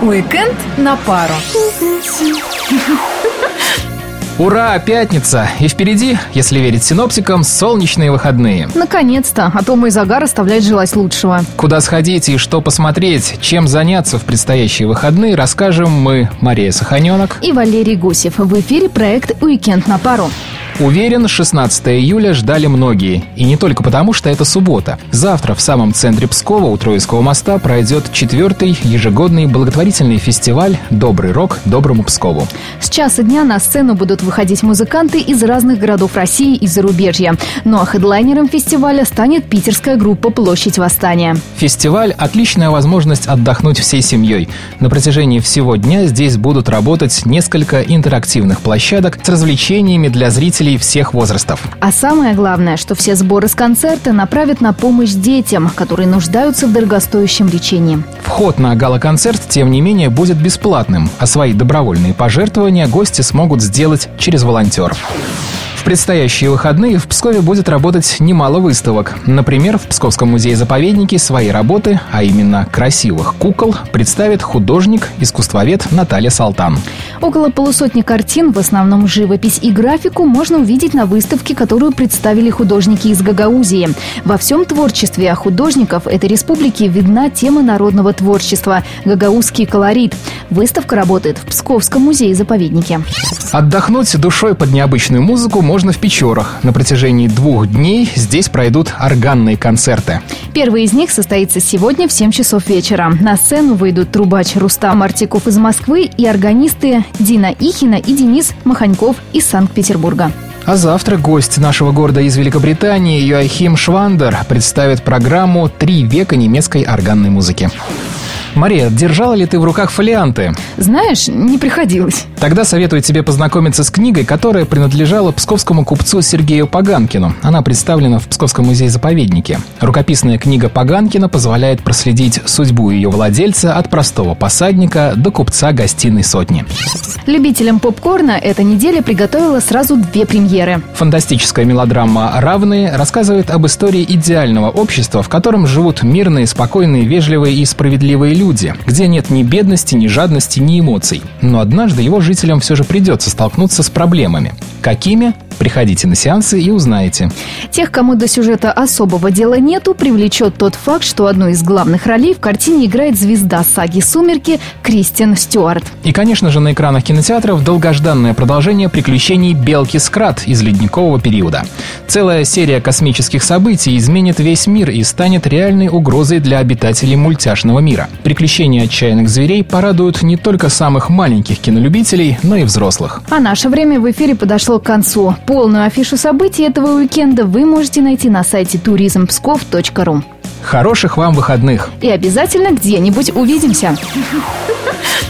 Уикенд на пару. Ура, пятница! И впереди, если верить синоптикам, солнечные выходные. Наконец-то, а то мой загар оставляет желать лучшего. Куда сходить и что посмотреть, чем заняться в предстоящие выходные, расскажем мы, Мария Саханенок и Валерий Гусев. В эфире проект «Уикенд на пару». Уверен, 16 июля ждали многие. И не только потому, что это суббота. Завтра в самом центре Пскова у Троицкого моста пройдет четвертый ежегодный благотворительный фестиваль «Добрый рок доброму Пскову». С часа дня на сцену будут выходить музыканты из разных городов России и зарубежья. Ну а хедлайнером фестиваля станет питерская группа «Площадь Восстания». Фестиваль – отличная возможность отдохнуть всей семьей. На протяжении всего дня здесь будут работать несколько интерактивных площадок с развлечениями для зрителей зрителей всех возрастов. А самое главное, что все сборы с концерта направят на помощь детям, которые нуждаются в дорогостоящем лечении. Вход на гала-концерт, тем не менее, будет бесплатным, а свои добровольные пожертвования гости смогут сделать через волонтеров предстоящие выходные в Пскове будет работать немало выставок. Например, в Псковском музее-заповеднике свои работы, а именно красивых кукол, представит художник, искусствовед Наталья Салтан. Около полусотни картин, в основном живопись и графику, можно увидеть на выставке, которую представили художники из Гагаузии. Во всем творчестве художников этой республики видна тема народного творчества – гагаузский колорит. Выставка работает в Псковском музее-заповеднике. Отдохнуть душой под необычную музыку можно в Печорах. На протяжении двух дней здесь пройдут органные концерты. Первый из них состоится сегодня в 7 часов вечера. На сцену выйдут трубач Рустам Артиков из Москвы и органисты Дина Ихина и Денис Маханьков из Санкт-Петербурга. А завтра гость нашего города из Великобритании Йоахим Швандер представит программу «Три века немецкой органной музыки». Мария, держала ли ты в руках фолианты? Знаешь, не приходилось. Тогда советую тебе познакомиться с книгой, которая принадлежала псковскому купцу Сергею Паганкину. Она представлена в Псковском музее-заповеднике. Рукописная книга Паганкина позволяет проследить судьбу ее владельца от простого посадника до купца гостиной сотни. Любителям попкорна эта неделя приготовила сразу две премьеры. Фантастическая мелодрама «Равные» рассказывает об истории идеального общества, в котором живут мирные, спокойные, вежливые и справедливые люди, где нет ни бедности, ни жадности, ни эмоций. Но однажды его жителям все же придется столкнуться с проблемами. Какими? Приходите на сеансы и узнаете. Тех, кому до сюжета особого дела нету, привлечет тот факт, что одну из главных ролей в картине играет звезда саги «Сумерки» Кристин Стюарт. И, конечно же, на экранах кинотеатров долгожданное продолжение приключений Белки Скрат из ледникового периода. Целая серия космических событий изменит весь мир и станет реальной угрозой для обитателей мультяшного мира. Приключения отчаянных зверей порадуют не только самых маленьких кинолюбителей, но и взрослых. А наше время в эфире подошло к концу. Полную афишу событий этого уикенда вы можете найти на сайте turismpskov.ru. Хороших вам выходных! И обязательно где-нибудь увидимся!